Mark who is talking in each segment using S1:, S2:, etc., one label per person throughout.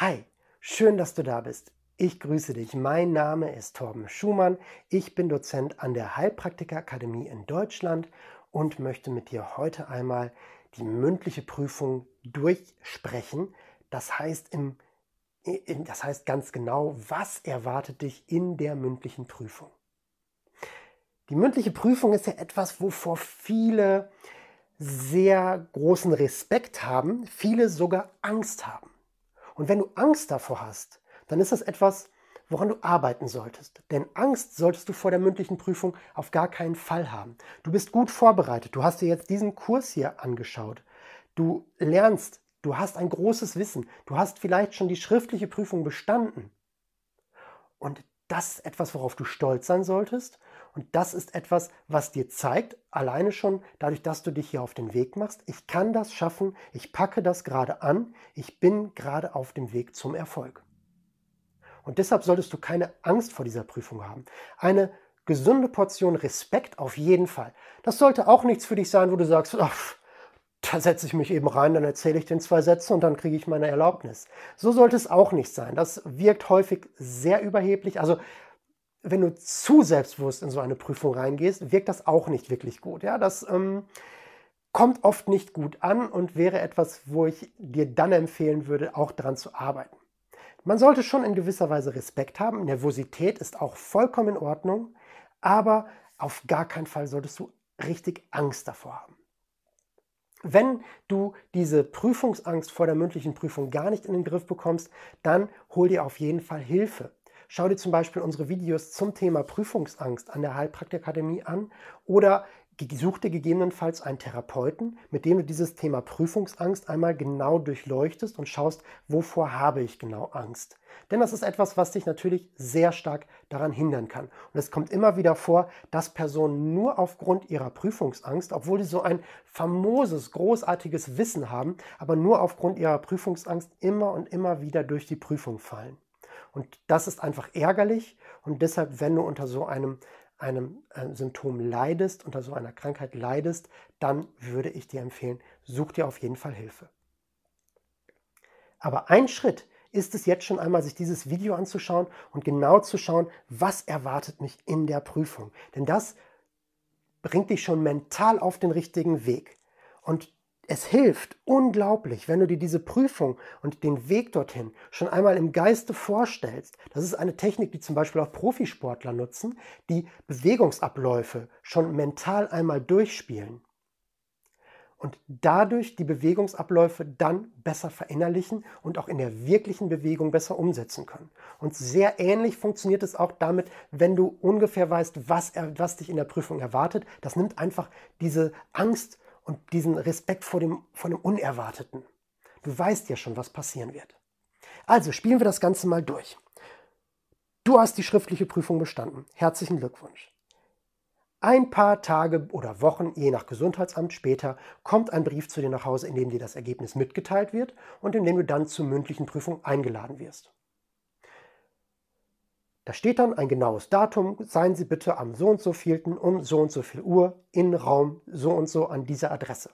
S1: Hi, schön, dass du da bist. Ich grüße dich. Mein Name ist Torben Schumann. Ich bin Dozent an der Heilpraktiker-Akademie in Deutschland und möchte mit dir heute einmal die mündliche Prüfung durchsprechen. Das heißt, im, das heißt ganz genau, was erwartet dich in der mündlichen Prüfung. Die mündliche Prüfung ist ja etwas, wovor viele sehr großen Respekt haben, viele sogar Angst haben. Und wenn du Angst davor hast, dann ist das etwas, woran du arbeiten solltest. Denn Angst solltest du vor der mündlichen Prüfung auf gar keinen Fall haben. Du bist gut vorbereitet. Du hast dir jetzt diesen Kurs hier angeschaut. Du lernst, du hast ein großes Wissen. Du hast vielleicht schon die schriftliche Prüfung bestanden. Und das ist etwas, worauf du stolz sein solltest. Und das ist etwas, was dir zeigt, alleine schon dadurch, dass du dich hier auf den Weg machst, ich kann das schaffen, ich packe das gerade an, ich bin gerade auf dem Weg zum Erfolg. Und deshalb solltest du keine Angst vor dieser Prüfung haben. Eine gesunde Portion Respekt auf jeden Fall. Das sollte auch nichts für dich sein, wo du sagst, ach, da setze ich mich eben rein, dann erzähle ich den zwei Sätze und dann kriege ich meine Erlaubnis. So sollte es auch nicht sein. Das wirkt häufig sehr überheblich. Also wenn du zu selbstbewusst in so eine Prüfung reingehst, wirkt das auch nicht wirklich gut. Ja, das ähm, kommt oft nicht gut an und wäre etwas, wo ich dir dann empfehlen würde, auch daran zu arbeiten. Man sollte schon in gewisser Weise Respekt haben. Nervosität ist auch vollkommen in Ordnung, aber auf gar keinen Fall solltest du richtig Angst davor haben. Wenn du diese Prüfungsangst vor der mündlichen Prüfung gar nicht in den Griff bekommst, dann hol dir auf jeden Fall Hilfe. Schau dir zum Beispiel unsere Videos zum Thema Prüfungsangst an der Heilpraktikakademie an oder such dir gegebenenfalls einen Therapeuten, mit dem du dieses Thema Prüfungsangst einmal genau durchleuchtest und schaust, wovor habe ich genau Angst. Denn das ist etwas, was dich natürlich sehr stark daran hindern kann. Und es kommt immer wieder vor, dass Personen nur aufgrund ihrer Prüfungsangst, obwohl sie so ein famoses, großartiges Wissen haben, aber nur aufgrund ihrer Prüfungsangst immer und immer wieder durch die Prüfung fallen. Und das ist einfach ärgerlich und deshalb, wenn du unter so einem einem äh, Symptom leidest, unter so einer Krankheit leidest, dann würde ich dir empfehlen, such dir auf jeden Fall Hilfe. Aber ein Schritt ist es jetzt schon einmal, sich dieses Video anzuschauen und genau zu schauen, was erwartet mich in der Prüfung. Denn das bringt dich schon mental auf den richtigen Weg. Und es hilft unglaublich, wenn du dir diese Prüfung und den Weg dorthin schon einmal im Geiste vorstellst. Das ist eine Technik, die zum Beispiel auch Profisportler nutzen, die Bewegungsabläufe schon mental einmal durchspielen und dadurch die Bewegungsabläufe dann besser verinnerlichen und auch in der wirklichen Bewegung besser umsetzen können. Und sehr ähnlich funktioniert es auch damit, wenn du ungefähr weißt, was, was dich in der Prüfung erwartet. Das nimmt einfach diese Angst und diesen Respekt vor dem, vor dem Unerwarteten. Du weißt ja schon, was passieren wird. Also spielen wir das Ganze mal durch. Du hast die schriftliche Prüfung bestanden. Herzlichen Glückwunsch. Ein paar Tage oder Wochen, je nach Gesundheitsamt später, kommt ein Brief zu dir nach Hause, in dem dir das Ergebnis mitgeteilt wird und in dem du dann zur mündlichen Prüfung eingeladen wirst. Da steht dann ein genaues Datum, seien Sie bitte am so und so vielten um so und so viel Uhr in Raum so und so an dieser Adresse.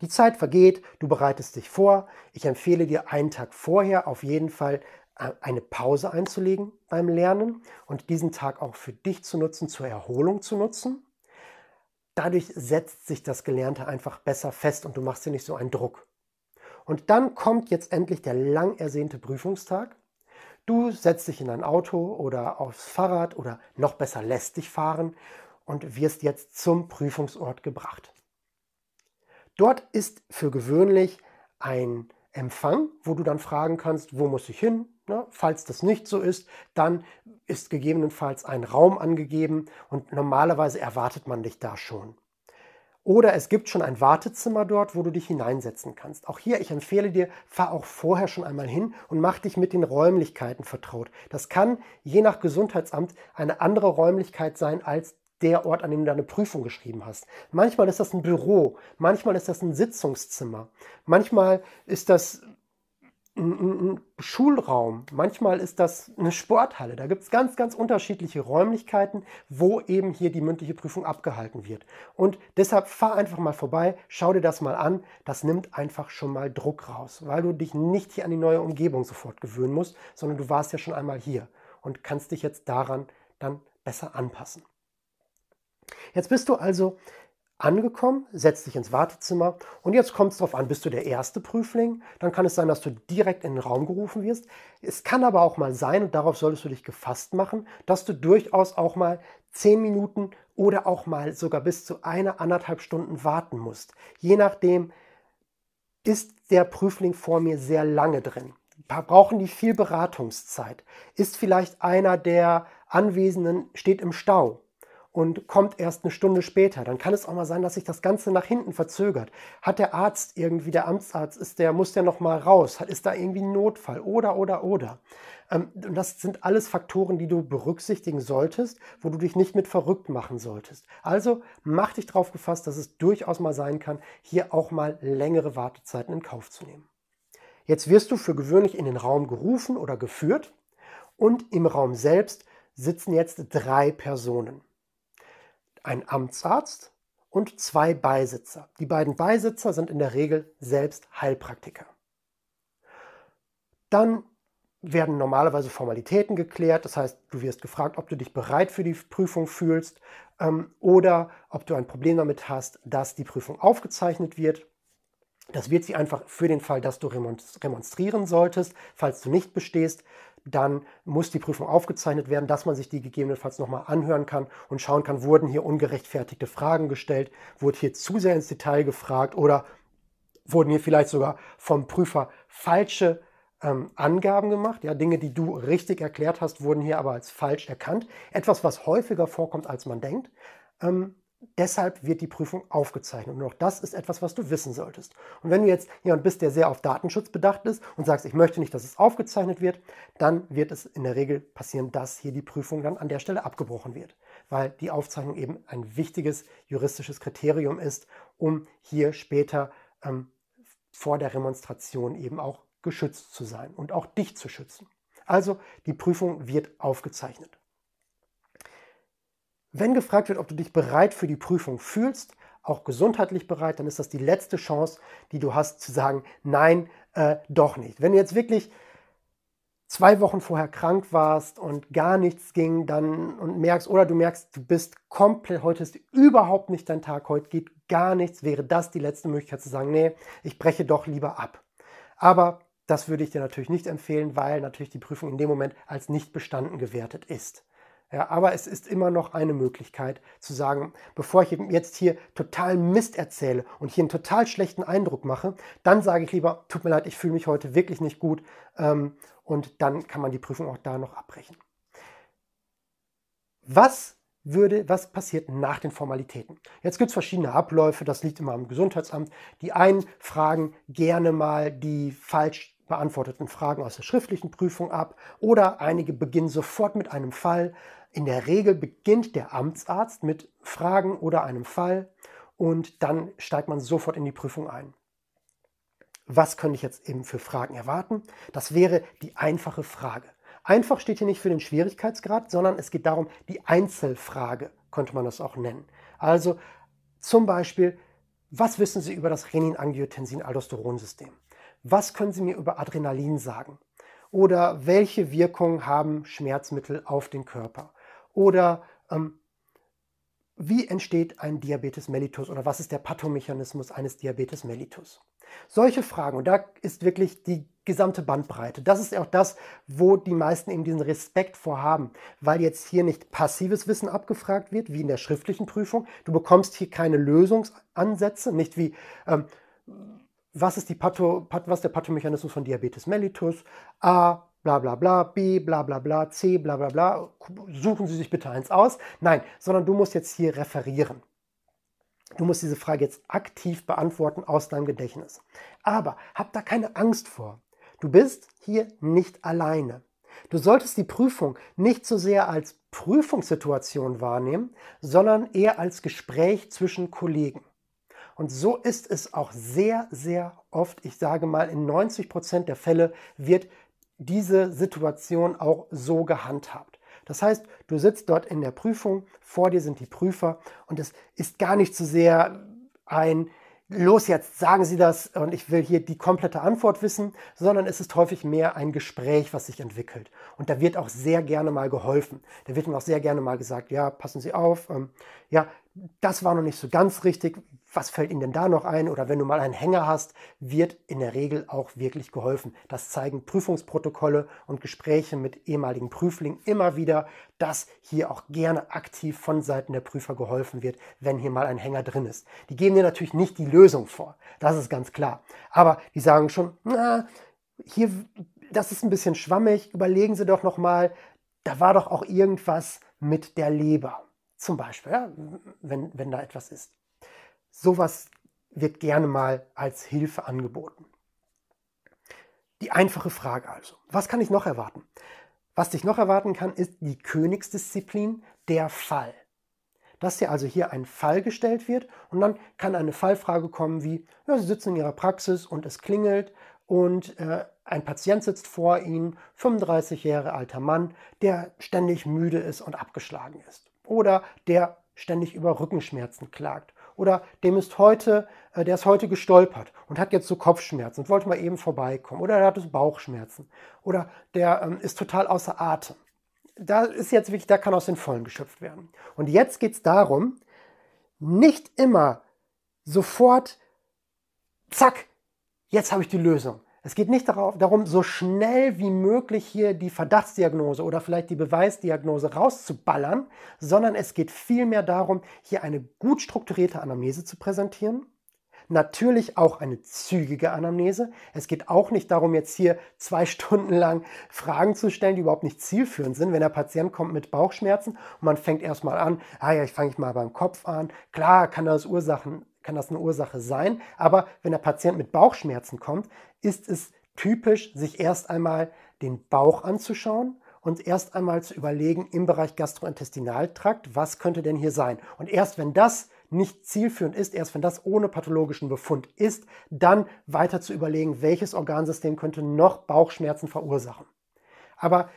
S1: Die Zeit vergeht, du bereitest dich vor. Ich empfehle dir einen Tag vorher auf jeden Fall äh, eine Pause einzulegen beim Lernen und diesen Tag auch für dich zu nutzen, zur Erholung zu nutzen. Dadurch setzt sich das Gelernte einfach besser fest und du machst dir nicht so einen Druck. Und dann kommt jetzt endlich der lang ersehnte Prüfungstag. Du setzt dich in ein Auto oder aufs Fahrrad oder noch besser lässt dich fahren und wirst jetzt zum Prüfungsort gebracht. Dort ist für gewöhnlich ein Empfang, wo du dann fragen kannst, wo muss ich hin? Na, falls das nicht so ist, dann ist gegebenenfalls ein Raum angegeben und normalerweise erwartet man dich da schon. Oder es gibt schon ein Wartezimmer dort, wo du dich hineinsetzen kannst. Auch hier, ich empfehle dir, fahr auch vorher schon einmal hin und mach dich mit den Räumlichkeiten vertraut. Das kann je nach Gesundheitsamt eine andere Räumlichkeit sein als der Ort, an dem du deine Prüfung geschrieben hast. Manchmal ist das ein Büro, manchmal ist das ein Sitzungszimmer, manchmal ist das Schulraum, manchmal ist das eine Sporthalle. Da gibt es ganz, ganz unterschiedliche Räumlichkeiten, wo eben hier die mündliche Prüfung abgehalten wird. Und deshalb fahr einfach mal vorbei, schau dir das mal an. Das nimmt einfach schon mal Druck raus, weil du dich nicht hier an die neue Umgebung sofort gewöhnen musst, sondern du warst ja schon einmal hier und kannst dich jetzt daran dann besser anpassen. Jetzt bist du also angekommen, setzt dich ins Wartezimmer und jetzt kommt es darauf an, bist du der erste Prüfling, dann kann es sein, dass du direkt in den Raum gerufen wirst. Es kann aber auch mal sein, und darauf solltest du dich gefasst machen, dass du durchaus auch mal zehn Minuten oder auch mal sogar bis zu einer, anderthalb Stunden warten musst. Je nachdem ist der Prüfling vor mir sehr lange drin. Brauchen die viel Beratungszeit? Ist vielleicht einer der Anwesenden steht im Stau? Und kommt erst eine Stunde später. Dann kann es auch mal sein, dass sich das Ganze nach hinten verzögert. Hat der Arzt irgendwie, der Amtsarzt, ist der, muss der noch mal raus? Ist da irgendwie ein Notfall? Oder, oder, oder. Ähm, und das sind alles Faktoren, die du berücksichtigen solltest, wo du dich nicht mit verrückt machen solltest. Also mach dich darauf gefasst, dass es durchaus mal sein kann, hier auch mal längere Wartezeiten in Kauf zu nehmen. Jetzt wirst du für gewöhnlich in den Raum gerufen oder geführt und im Raum selbst sitzen jetzt drei Personen ein Amtsarzt und zwei Beisitzer. Die beiden Beisitzer sind in der Regel selbst Heilpraktiker. Dann werden normalerweise Formalitäten geklärt. Das heißt, du wirst gefragt, ob du dich bereit für die Prüfung fühlst ähm, oder ob du ein Problem damit hast, dass die Prüfung aufgezeichnet wird. Das wird sie einfach für den Fall, dass du remonstrieren solltest. Falls du nicht bestehst, dann muss die Prüfung aufgezeichnet werden, dass man sich die gegebenenfalls nochmal anhören kann und schauen kann, wurden hier ungerechtfertigte Fragen gestellt, wurde hier zu sehr ins Detail gefragt oder wurden hier vielleicht sogar vom Prüfer falsche ähm, Angaben gemacht. Ja, Dinge, die du richtig erklärt hast, wurden hier aber als falsch erkannt. Etwas, was häufiger vorkommt, als man denkt. Ähm, Deshalb wird die Prüfung aufgezeichnet. Und auch das ist etwas, was du wissen solltest. Und wenn du jetzt jemand bist, der sehr auf Datenschutz bedacht ist und sagst, ich möchte nicht, dass es aufgezeichnet wird, dann wird es in der Regel passieren, dass hier die Prüfung dann an der Stelle abgebrochen wird. Weil die Aufzeichnung eben ein wichtiges juristisches Kriterium ist, um hier später ähm, vor der Remonstration eben auch geschützt zu sein und auch dich zu schützen. Also die Prüfung wird aufgezeichnet. Wenn gefragt wird, ob du dich bereit für die Prüfung fühlst, auch gesundheitlich bereit, dann ist das die letzte Chance, die du hast zu sagen, nein, äh, doch nicht. Wenn du jetzt wirklich zwei Wochen vorher krank warst und gar nichts ging, dann und merkst, oder du merkst, du bist komplett, heute ist überhaupt nicht dein Tag, heute geht gar nichts, wäre das die letzte Möglichkeit zu sagen, nee, ich breche doch lieber ab. Aber das würde ich dir natürlich nicht empfehlen, weil natürlich die Prüfung in dem Moment als nicht bestanden gewertet ist. Ja, aber es ist immer noch eine Möglichkeit zu sagen, bevor ich jetzt hier total Mist erzähle und hier einen total schlechten Eindruck mache, dann sage ich lieber, tut mir leid, ich fühle mich heute wirklich nicht gut ähm, und dann kann man die Prüfung auch da noch abbrechen. Was würde, was passiert nach den Formalitäten? Jetzt gibt es verschiedene Abläufe, das liegt immer am Gesundheitsamt. Die einen fragen gerne mal die falsch beantworteten Fragen aus der schriftlichen Prüfung ab oder einige beginnen sofort mit einem Fall. In der Regel beginnt der Amtsarzt mit Fragen oder einem Fall und dann steigt man sofort in die Prüfung ein. Was könnte ich jetzt eben für Fragen erwarten? Das wäre die einfache Frage. Einfach steht hier nicht für den Schwierigkeitsgrad, sondern es geht darum, die Einzelfrage könnte man das auch nennen. Also zum Beispiel, was wissen Sie über das Renin-Angiotensin-Aldosteron-System? Was können Sie mir über Adrenalin sagen? Oder welche Wirkung haben Schmerzmittel auf den Körper? Oder ähm, wie entsteht ein Diabetes mellitus oder was ist der Pathomechanismus eines Diabetes mellitus? Solche Fragen, und da ist wirklich die gesamte Bandbreite. Das ist auch das, wo die meisten eben diesen Respekt vorhaben, weil jetzt hier nicht passives Wissen abgefragt wird, wie in der schriftlichen Prüfung. Du bekommst hier keine Lösungsansätze, nicht wie, ähm, was ist die Patho, was der Pathomechanismus von Diabetes mellitus? A, bla bla bla, B, bla bla bla, C, bla bla bla. Suchen Sie sich bitte eins aus. Nein, sondern du musst jetzt hier referieren. Du musst diese Frage jetzt aktiv beantworten aus deinem Gedächtnis. Aber hab da keine Angst vor. Du bist hier nicht alleine. Du solltest die Prüfung nicht so sehr als Prüfungssituation wahrnehmen, sondern eher als Gespräch zwischen Kollegen. Und so ist es auch sehr, sehr oft, ich sage mal, in 90 Prozent der Fälle wird diese Situation auch so gehandhabt. Das heißt, du sitzt dort in der Prüfung, vor dir sind die Prüfer und es ist gar nicht so sehr ein los jetzt, sagen Sie das und ich will hier die komplette Antwort wissen, sondern es ist häufig mehr ein Gespräch, was sich entwickelt. Und da wird auch sehr gerne mal geholfen. Da wird dann auch sehr gerne mal gesagt, ja, passen Sie auf, ähm, ja, das war noch nicht so ganz richtig was fällt Ihnen denn da noch ein? Oder wenn du mal einen Hänger hast, wird in der Regel auch wirklich geholfen. Das zeigen Prüfungsprotokolle und Gespräche mit ehemaligen Prüflingen immer wieder, dass hier auch gerne aktiv von Seiten der Prüfer geholfen wird, wenn hier mal ein Hänger drin ist. Die geben dir natürlich nicht die Lösung vor, das ist ganz klar. Aber die sagen schon, na, hier, das ist ein bisschen schwammig, überlegen Sie doch noch mal, da war doch auch irgendwas mit der Leber. Zum Beispiel, ja, wenn, wenn da etwas ist. Sowas wird gerne mal als Hilfe angeboten. Die einfache Frage also, was kann ich noch erwarten? Was dich noch erwarten kann, ist die Königsdisziplin, der Fall. Dass dir also hier ein Fall gestellt wird und dann kann eine Fallfrage kommen wie, ja, Sie sitzen in Ihrer Praxis und es klingelt und äh, ein Patient sitzt vor Ihnen, 35 Jahre alter Mann, der ständig müde ist und abgeschlagen ist. Oder der ständig über Rückenschmerzen klagt oder dem ist heute, äh, der ist heute gestolpert und hat jetzt so Kopfschmerzen und wollte mal eben vorbeikommen oder er hat Bauchschmerzen oder der ähm, ist total außer Atem. Da ist jetzt wirklich, da kann aus den Vollen geschöpft werden. Und jetzt geht es darum, nicht immer sofort, zack, jetzt habe ich die Lösung. Es geht nicht darum, so schnell wie möglich hier die Verdachtsdiagnose oder vielleicht die Beweisdiagnose rauszuballern, sondern es geht vielmehr darum, hier eine gut strukturierte Anamnese zu präsentieren. Natürlich auch eine zügige Anamnese. Es geht auch nicht darum, jetzt hier zwei Stunden lang Fragen zu stellen, die überhaupt nicht zielführend sind. Wenn der Patient kommt mit Bauchschmerzen und man fängt erstmal an, ah ja, ich fange mal beim Kopf an. Klar kann das Ursachen kann das eine Ursache sein. Aber wenn der Patient mit Bauchschmerzen kommt, ist es typisch, sich erst einmal den Bauch anzuschauen und erst einmal zu überlegen im Bereich Gastrointestinaltrakt, was könnte denn hier sein. Und erst wenn das nicht zielführend ist, erst wenn das ohne pathologischen Befund ist, dann weiter zu überlegen, welches Organsystem könnte noch Bauchschmerzen verursachen. Aber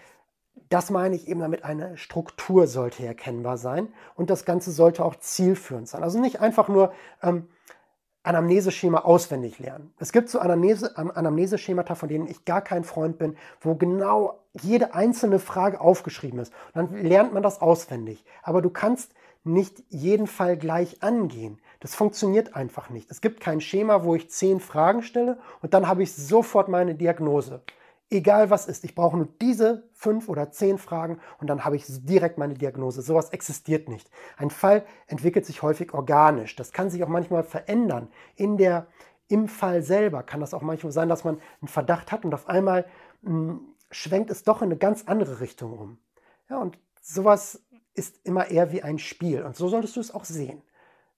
S1: das meine ich eben damit, eine Struktur sollte erkennbar sein und das Ganze sollte auch zielführend sein. Also nicht einfach nur ähm, Anamneseschema auswendig lernen. Es gibt so Anamnese, Anamneseschemata, von denen ich gar kein Freund bin, wo genau jede einzelne Frage aufgeschrieben ist. Und dann lernt man das auswendig. Aber du kannst nicht jeden Fall gleich angehen. Das funktioniert einfach nicht. Es gibt kein Schema, wo ich zehn Fragen stelle und dann habe ich sofort meine Diagnose egal was ist. Ich brauche nur diese fünf oder zehn Fragen und dann habe ich direkt meine Diagnose. Sowas existiert nicht. Ein Fall entwickelt sich häufig organisch. Das kann sich auch manchmal verändern. In der, Im Fall selber kann das auch manchmal sein, dass man einen Verdacht hat und auf einmal mh, hm, schwenkt es doch in eine ganz andere Richtung um. Ja, und sowas ist immer eher wie ein Spiel. Und so solltest du es auch sehen.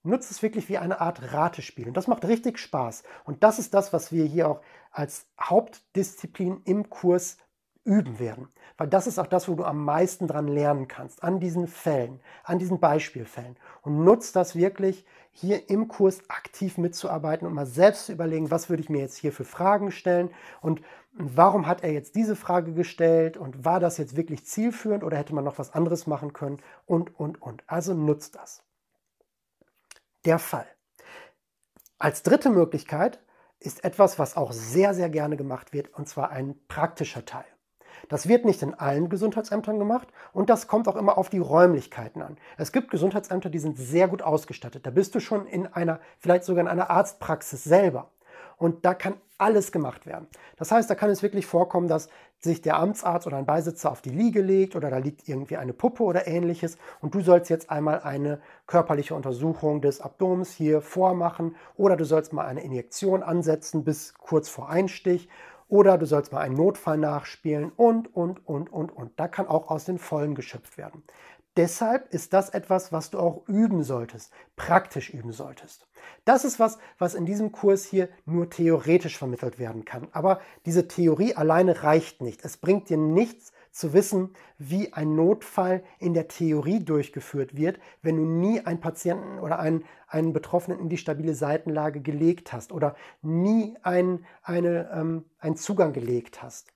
S1: Nutze es wirklich wie eine Art Ratespiel. Und das macht richtig Spaß. Und das ist das, was wir hier auch als Hauptdisziplin im Kurs üben werden. Weil das ist auch das, wo du am meisten dran lernen kannst, an diesen Fällen, an diesen Beispielfällen. Und nutzt das wirklich, hier im Kurs aktiv mitzuarbeiten und mal selbst zu überlegen, was würde ich mir jetzt hier für Fragen stellen und warum hat er jetzt diese Frage gestellt und war das jetzt wirklich zielführend oder hätte man noch was anderes machen können und, und, und. Also nutzt das der Fall. Als dritte Möglichkeit ist etwas, was auch sehr, sehr gerne gemacht wird, und zwar ein praktischer Teil. Das wird nicht in allen Gesundheitsämtern gemacht und das kommt auch immer auf die Räumlichkeiten an. Es gibt Gesundheitsämter, die sind sehr gut ausgestattet. Da bist du schon in einer, vielleicht sogar in einer Arztpraxis selber. Und da kann alles gemacht werden. Das heißt, da kann es wirklich vorkommen, dass sich der Amtsarzt oder ein Beisitzer auf die Liege legt oder da liegt irgendwie eine Puppe oder ähnliches und du sollst jetzt einmal eine körperliche Untersuchung des Abdomens hier vormachen oder du sollst mal eine Injektion ansetzen bis kurz vor Einstich oder du sollst mal einen Notfall nachspielen und, und, und, und, und. Da kann auch aus den Vollen geschöpft werden. Deshalb ist das etwas, was du auch üben solltest, praktisch üben solltest. Das ist was, was in diesem Kurs hier nur theoretisch vermittelt werden kann. Aber diese Theorie alleine reicht nicht. Es bringt dir nichts zu wissen, wie ein Notfall in der Theorie durchgeführt wird, wenn du nie einen Patienten oder einen, einen Betroffenen in die stabile Seitenlage gelegt hast oder nie einen, eine, ähm, einen Zugang gelegt hast.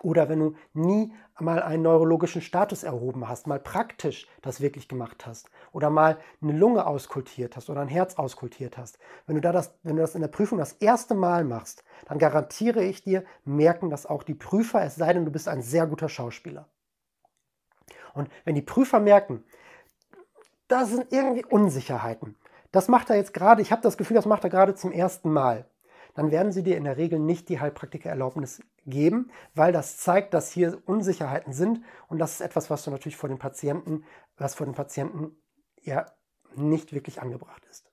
S1: Oder wenn du nie mal einen neurologischen Status erhoben hast, mal praktisch das wirklich gemacht hast oder mal eine Lunge auskultiert hast oder ein Herz auskultiert hast. Wenn du, da das, wenn du das in der Prüfung das erste Mal machst, dann garantiere ich dir, merken das auch die Prüfer, es sei denn, du bist ein sehr guter Schauspieler. Und wenn die Prüfer merken, da sind irgendwie Unsicherheiten, das macht er jetzt gerade, ich habe das Gefühl, das macht er gerade zum ersten Mal, dann werden sie dir in der Regel nicht die Heilpraktikererlaubnis geben, weil das zeigt, dass hier Unsicherheiten sind und das ist etwas, was du natürlich vor den Patienten, was vor den Patienten ja nicht wirklich angebracht ist.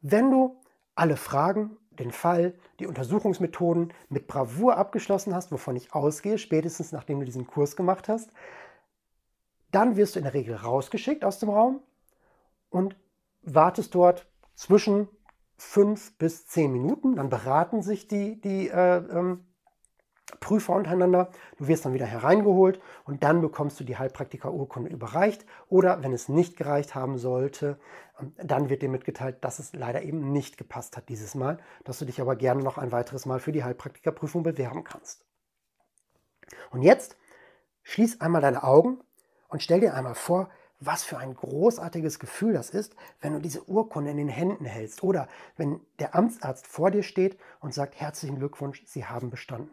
S1: Wenn du alle Fragen, den Fall, die Untersuchungsmethoden mit Bravour abgeschlossen hast, wovon ich ausgehe, spätestens nachdem du diesen Kurs gemacht hast, dann wirst du in der Regel rausgeschickt aus dem Raum und wartest dort zwischen fünf bis zehn Minuten. Dann beraten sich die, die äh, ähm, Prüfer untereinander. Du wirst dann wieder hereingeholt und dann bekommst du die Heilpraktiker-Urkunde überreicht. Oder wenn es nicht gereicht haben sollte, ähm, dann wird dir mitgeteilt, dass es leider eben nicht gepasst hat dieses Mal, dass du dich aber gerne noch ein weiteres Mal für die Heilpraktikerprüfung bewerben kannst. Und jetzt schließ einmal deine Augen und stell dir einmal vor, was für ein großartiges Gefühl das ist, wenn du diese Urkunde in den Händen hältst oder wenn der Amtsarzt vor dir steht und sagt, herzlichen Glückwunsch, Sie haben bestanden.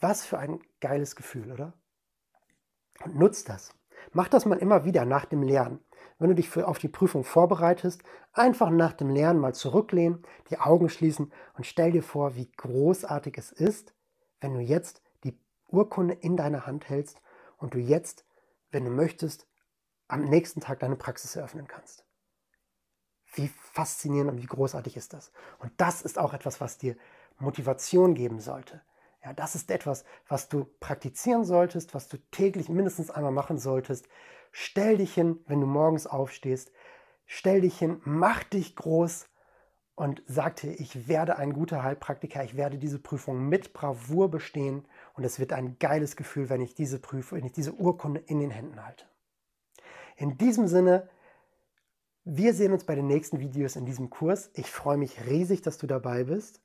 S1: Was für ein geiles Gefühl, oder? Und nutzt das. Mach das mal immer wieder nach dem Lernen. Wenn du dich auf die Prüfung vorbereitest, einfach nach dem Lernen mal zurücklehnen, die Augen schließen und stell dir vor, wie großartig es ist, wenn du jetzt die Urkunde in deiner Hand hältst und du jetzt wenn du möchtest, am nächsten Tag deine Praxis eröffnen kannst. Wie faszinierend und wie großartig ist das? Und das ist auch etwas, was dir Motivation geben sollte. Ja, das ist etwas, was du praktizieren solltest, was du täglich mindestens einmal machen solltest. Stell dich hin, wenn du morgens aufstehst. Stell dich hin, mach dich groß und sag dir, ich werde ein guter Heilpraktiker, ich werde diese Prüfung mit Bravour bestehen und es wird ein geiles Gefühl, wenn ich diese Prüfung, wenn ich diese Urkunde in den Händen halte. In diesem Sinne, wir sehen uns bei den nächsten Videos in diesem Kurs. Ich freue mich riesig, dass du dabei bist.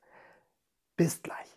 S1: Bis gleich.